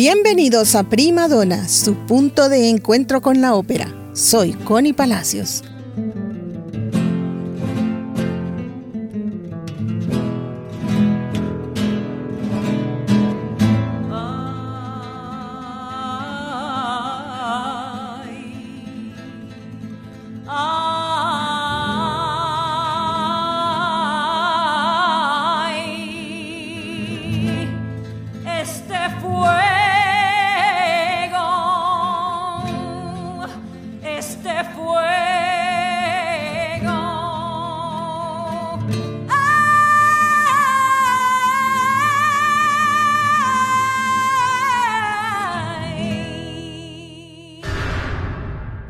Bienvenidos a Prima Donna, su punto de encuentro con la ópera. Soy Connie Palacios.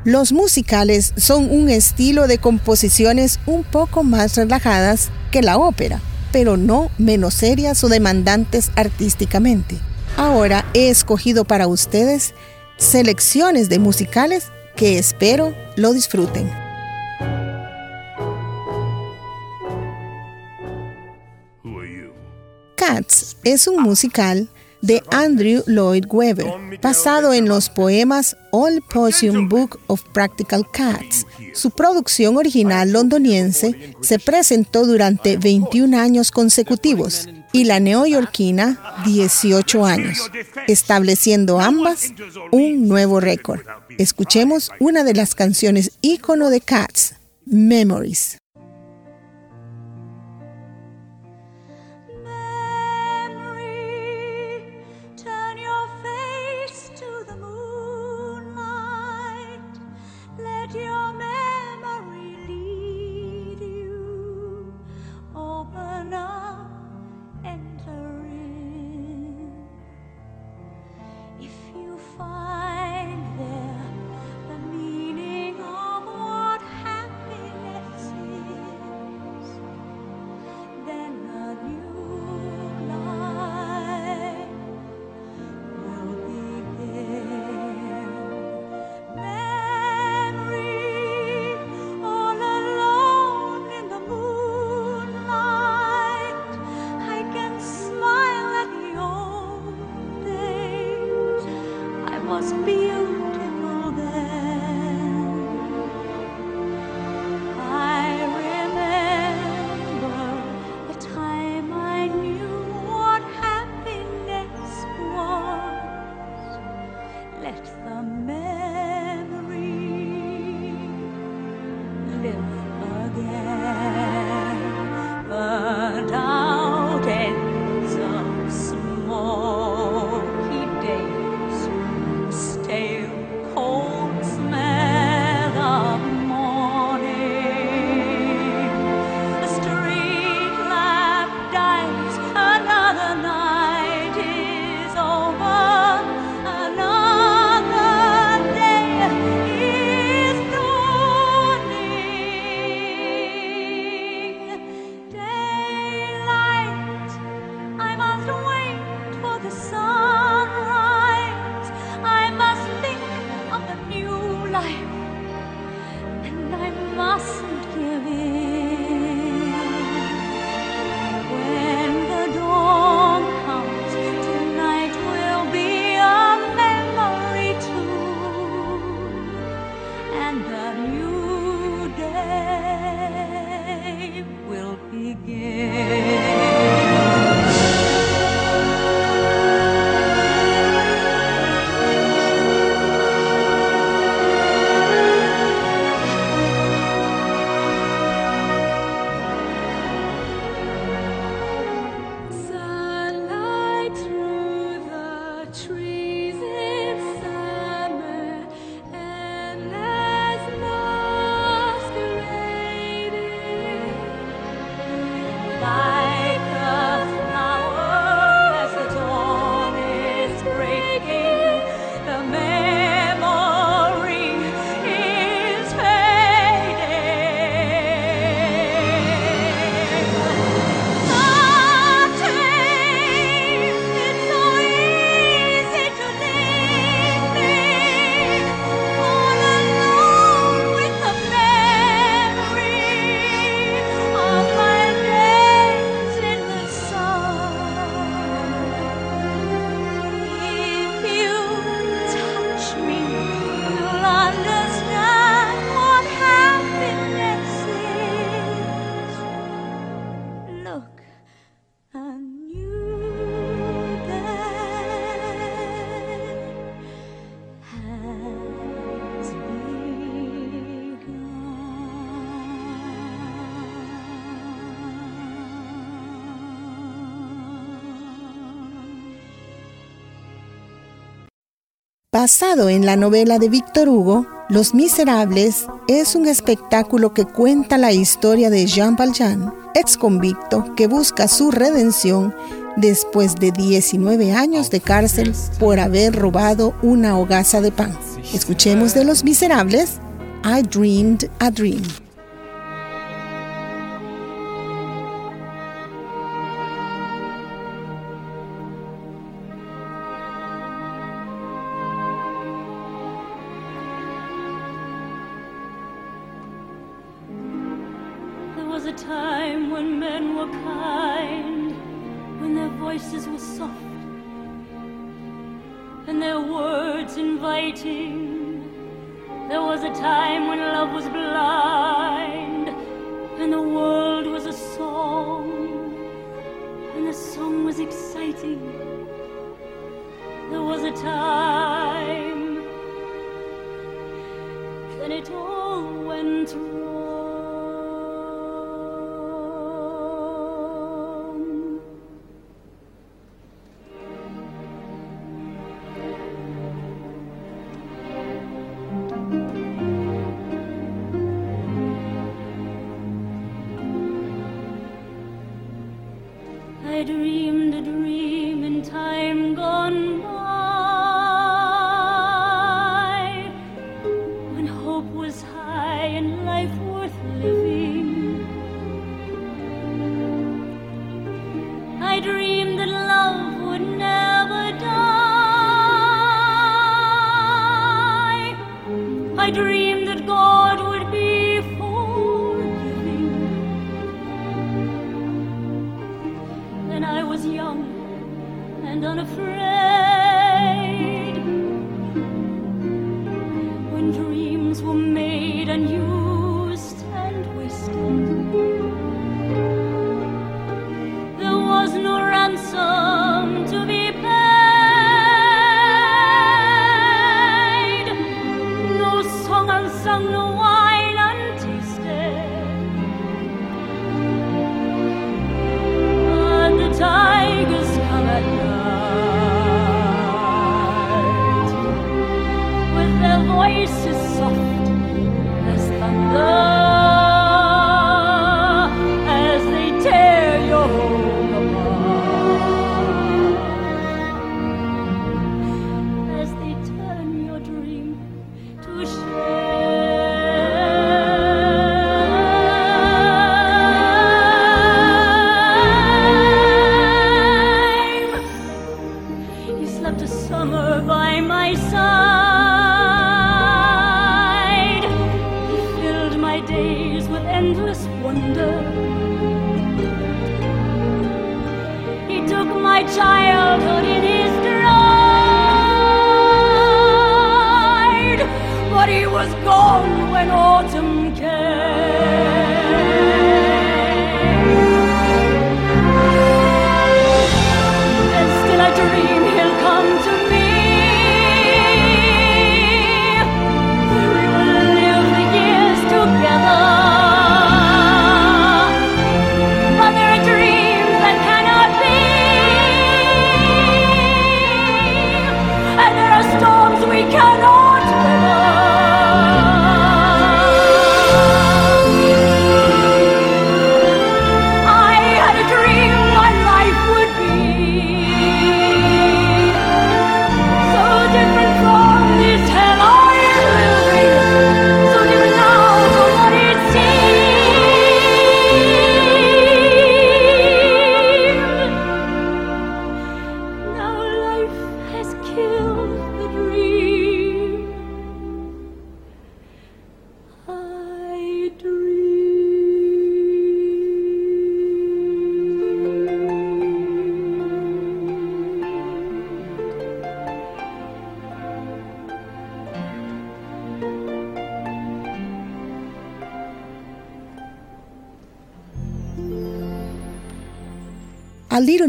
Los musicales son un estilo de composiciones un poco más relajadas que la ópera, pero no menos serias o demandantes artísticamente. Ahora he escogido para ustedes selecciones de musicales que espero lo disfruten. Cats es un musical de Andrew Lloyd Webber, basado en los poemas All Possum Book of Practical Cats. Su producción original londoniense se presentó durante 21 años consecutivos y la neoyorquina 18 años, estableciendo ambas un nuevo récord. Escuchemos una de las canciones ícono de Cats, Memories. Basado en la novela de Víctor Hugo, Los Miserables es un espectáculo que cuenta la historia de Jean Valjean, ex convicto que busca su redención después de 19 años de cárcel por haber robado una hogaza de pan. Escuchemos de Los Miserables, I Dreamed a Dream. A Little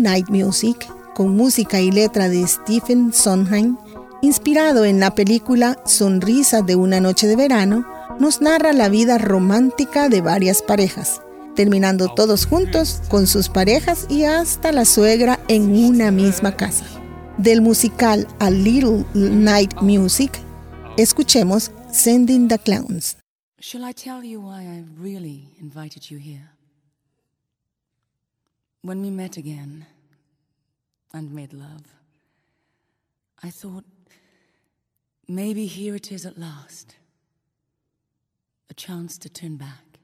Night Music, con música y letra de Stephen Sondheim, inspirado en la película Sonrisa de una noche de verano, nos narra la vida romántica de varias parejas, terminando todos juntos con sus parejas y hasta la suegra en una misma casa. Del musical A Little Night Music, escuchemos Sending the Clowns. Shall I tell you why I really? When we met again and made love, I thought maybe here it is at last a chance to turn back,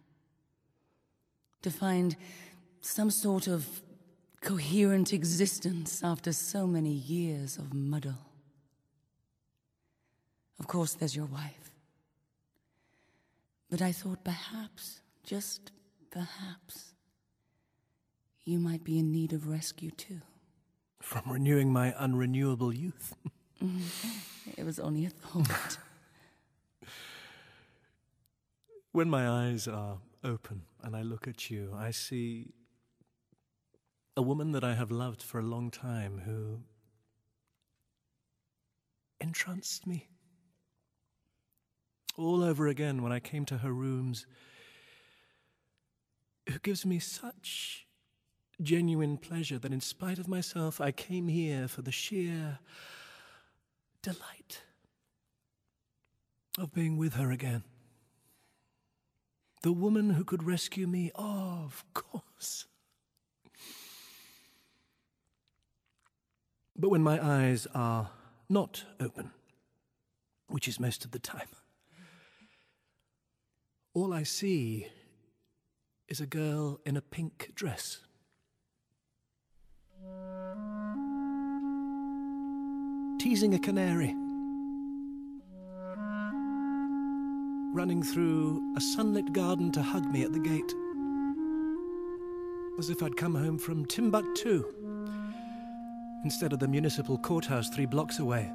to find some sort of coherent existence after so many years of muddle. Of course, there's your wife. But I thought perhaps, just perhaps, you might be in need of rescue too. From renewing my unrenewable youth. Mm-hmm. It was only a thought. when my eyes are open and I look at you, I see a woman that I have loved for a long time who entranced me. All over again when I came to her rooms, who gives me such genuine pleasure that in spite of myself, I came here for the sheer delight of being with her again. The woman who could rescue me, oh, of course. But when my eyes are not open, which is most of the time, all I see is a girl in a pink dress. Teasing a canary. Running through a sunlit garden to hug me at the gate. As if I'd come home from Timbuktu instead of the municipal courthouse three blocks away.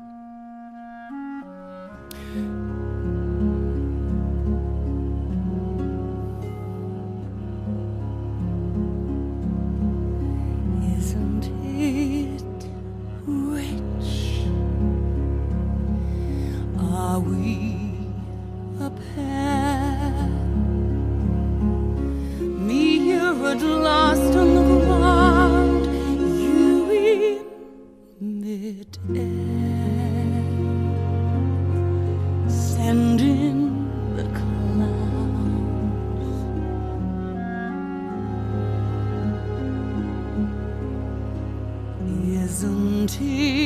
情。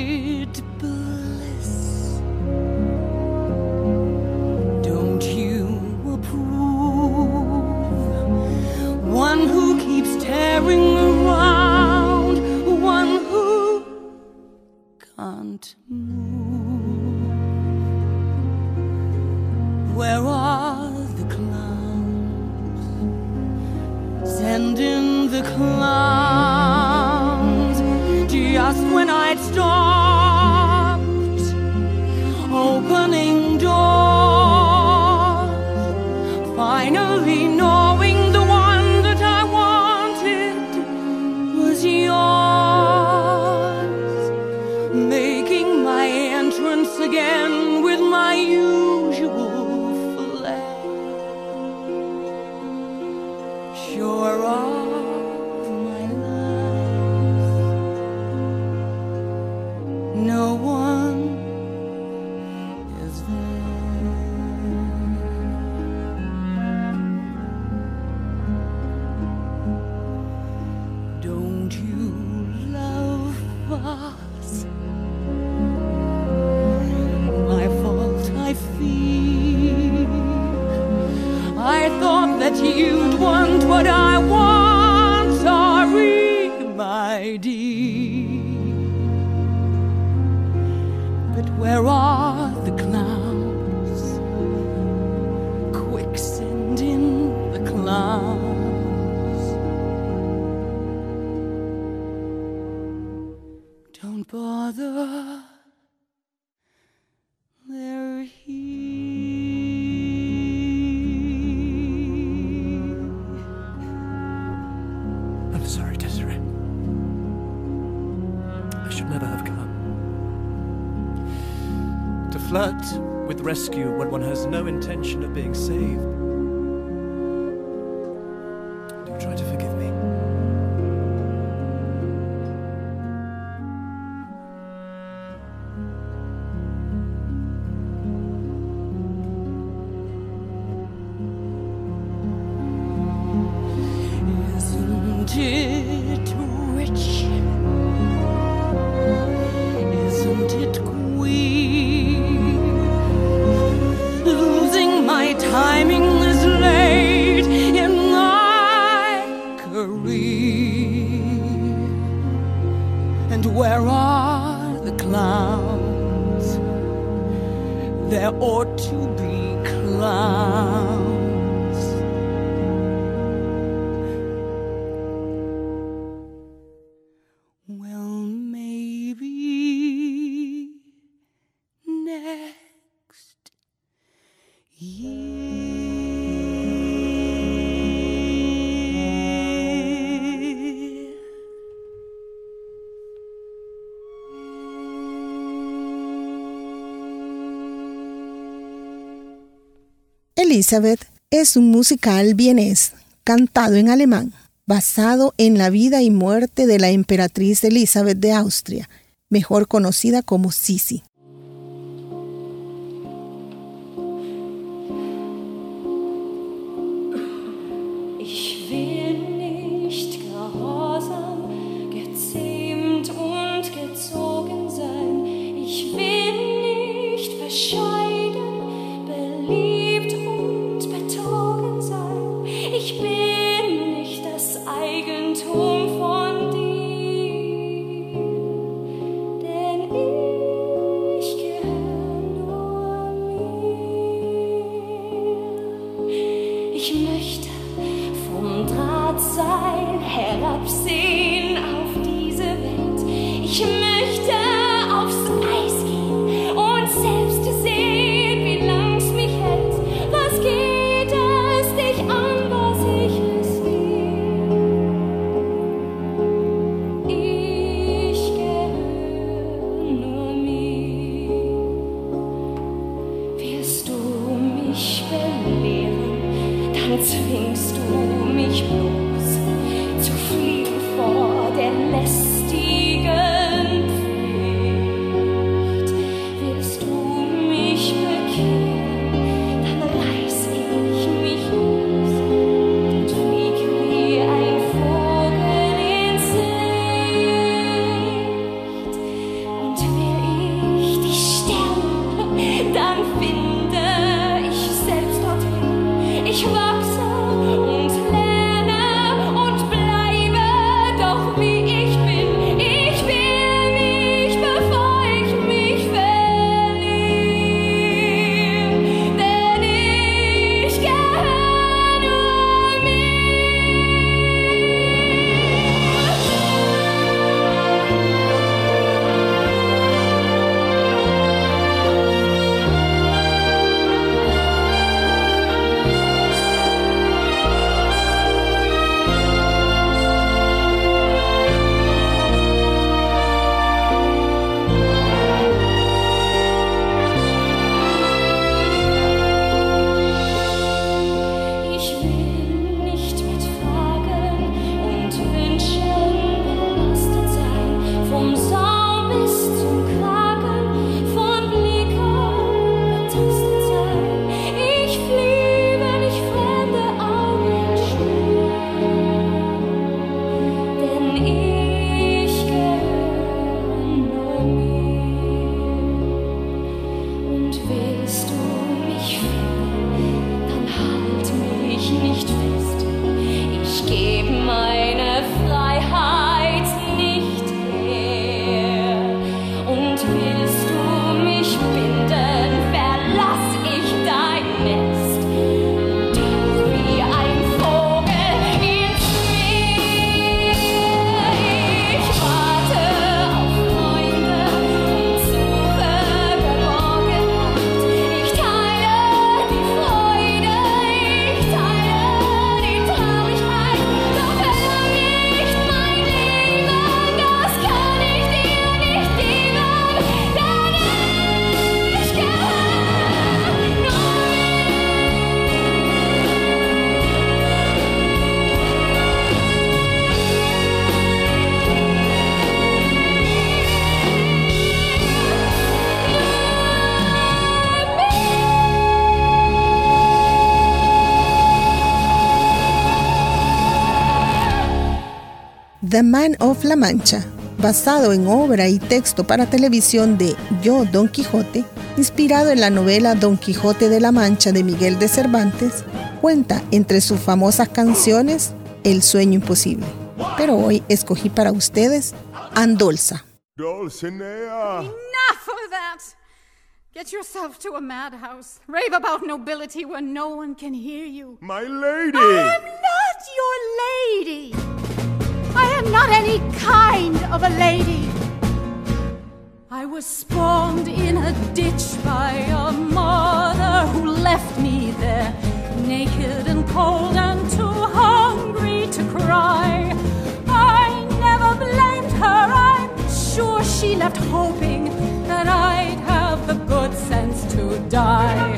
Rescue when one has no intention of being saved. And where are the clowns? There ought to be clowns. Elizabeth es un musical vienés cantado en alemán, basado en la vida y muerte de la emperatriz Elizabeth de Austria, mejor conocida como Sisi. dann zwingst du mich bloß zu fliehen vor den Lästern. Mancha, basado en obra y texto para televisión de Yo Don Quijote, inspirado en la novela Don Quijote de la Mancha de Miguel de Cervantes, cuenta entre sus famosas canciones El sueño imposible. Pero hoy escogí para ustedes Andolza. Dulcinea. Enough of that. Get yourself to a madhouse. Rave about nobility where no one can hear you. My lady. I am not your lady. I am not any kind of a lady. I was spawned in a ditch by a mother who left me there, naked and cold and too hungry to cry. I never blamed her, I'm sure she left hoping that I'd have the good sense to die.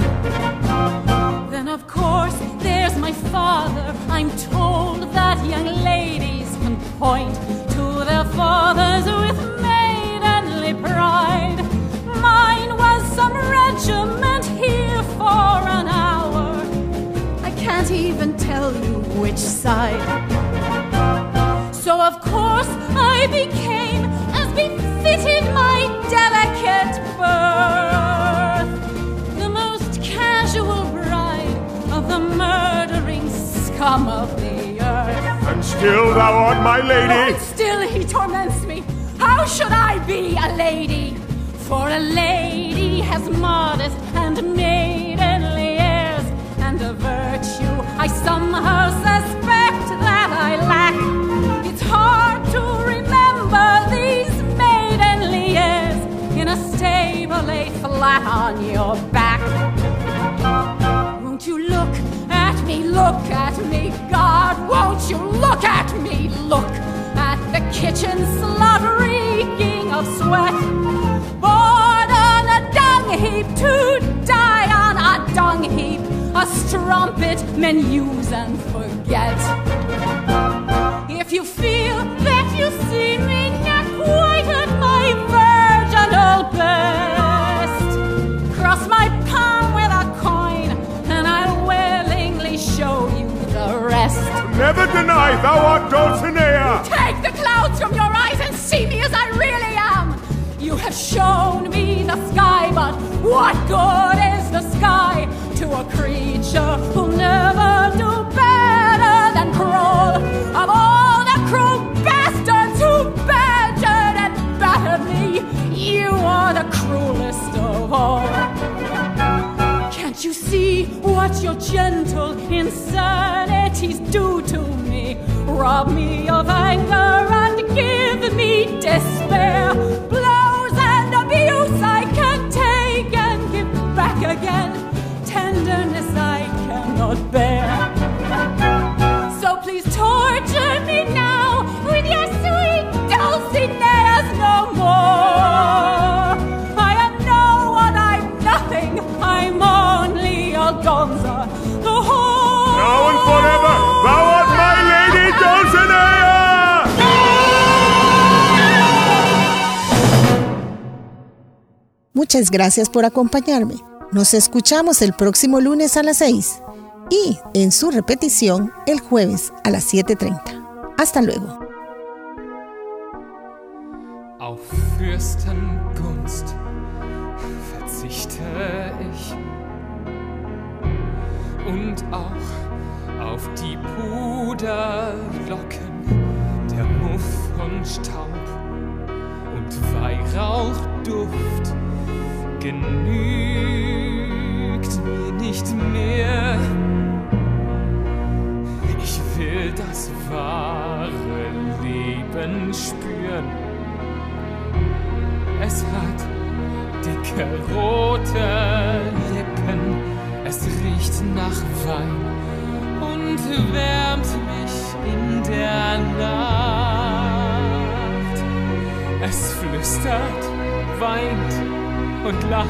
Then, of course, there's my father, I'm told that point to their fathers with maidenly pride. Mine was some regiment here for an hour. I can't even tell you which side. So, of course, I became as befitted my delicate birth, the most casual bride of the murdering scum of the still thou art my lady. Still he torments me. How should I be a lady? For a lady has modest and maidenly airs, and a virtue I somehow suspect that I lack. It's hard to remember these maidenly airs in a stable laid flat on your back. At me, look at me, God, won't you look at me, look at the kitchen slut reeking of sweat. Born on a dung heap to die on a dung heap, a strumpet men use and forget. If you feel that you see me not quite at my virginal best, cross my show you the rest. Never deny thou art Dulcinea. Take the clouds from your eyes and see me as I really am. You have shown me the sky, but what good is the sky to a creature who'll never do better than crawl? Of all the cruel bastards who badgered and battered me, you are the cruelest of all. What your gentle insanities do to me? Rob me of anger and give me despair. Muchas gracias por acompañarme. Nos escuchamos el próximo lunes a las 6 y en su repetición el jueves a las 7.30. Hasta luego. Auf Fürstengunst verzichte ich und auch auf die Puderlocken, der Muff und Staub und Weihrauchduft genügt mir nicht mehr. Ich will das wahre Leben spüren. Es hat dicke rote Lippen, es riecht nach Wein und wärmt mich in der Nacht. Es flüstert, weint und lacht.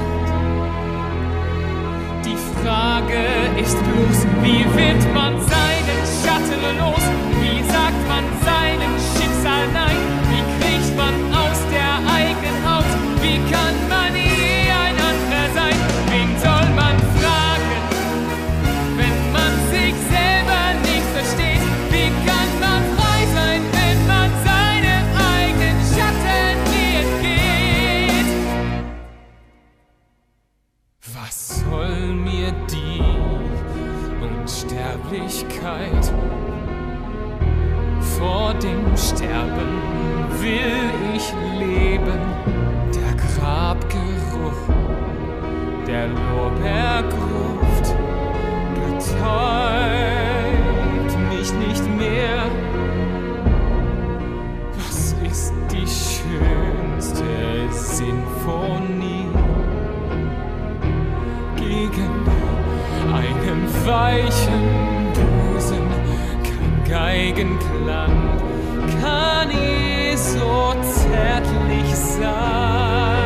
Die Frage ist bloß, wie wird man seinen Schatten los? Wie Geigenklang kann je so zärtlich sein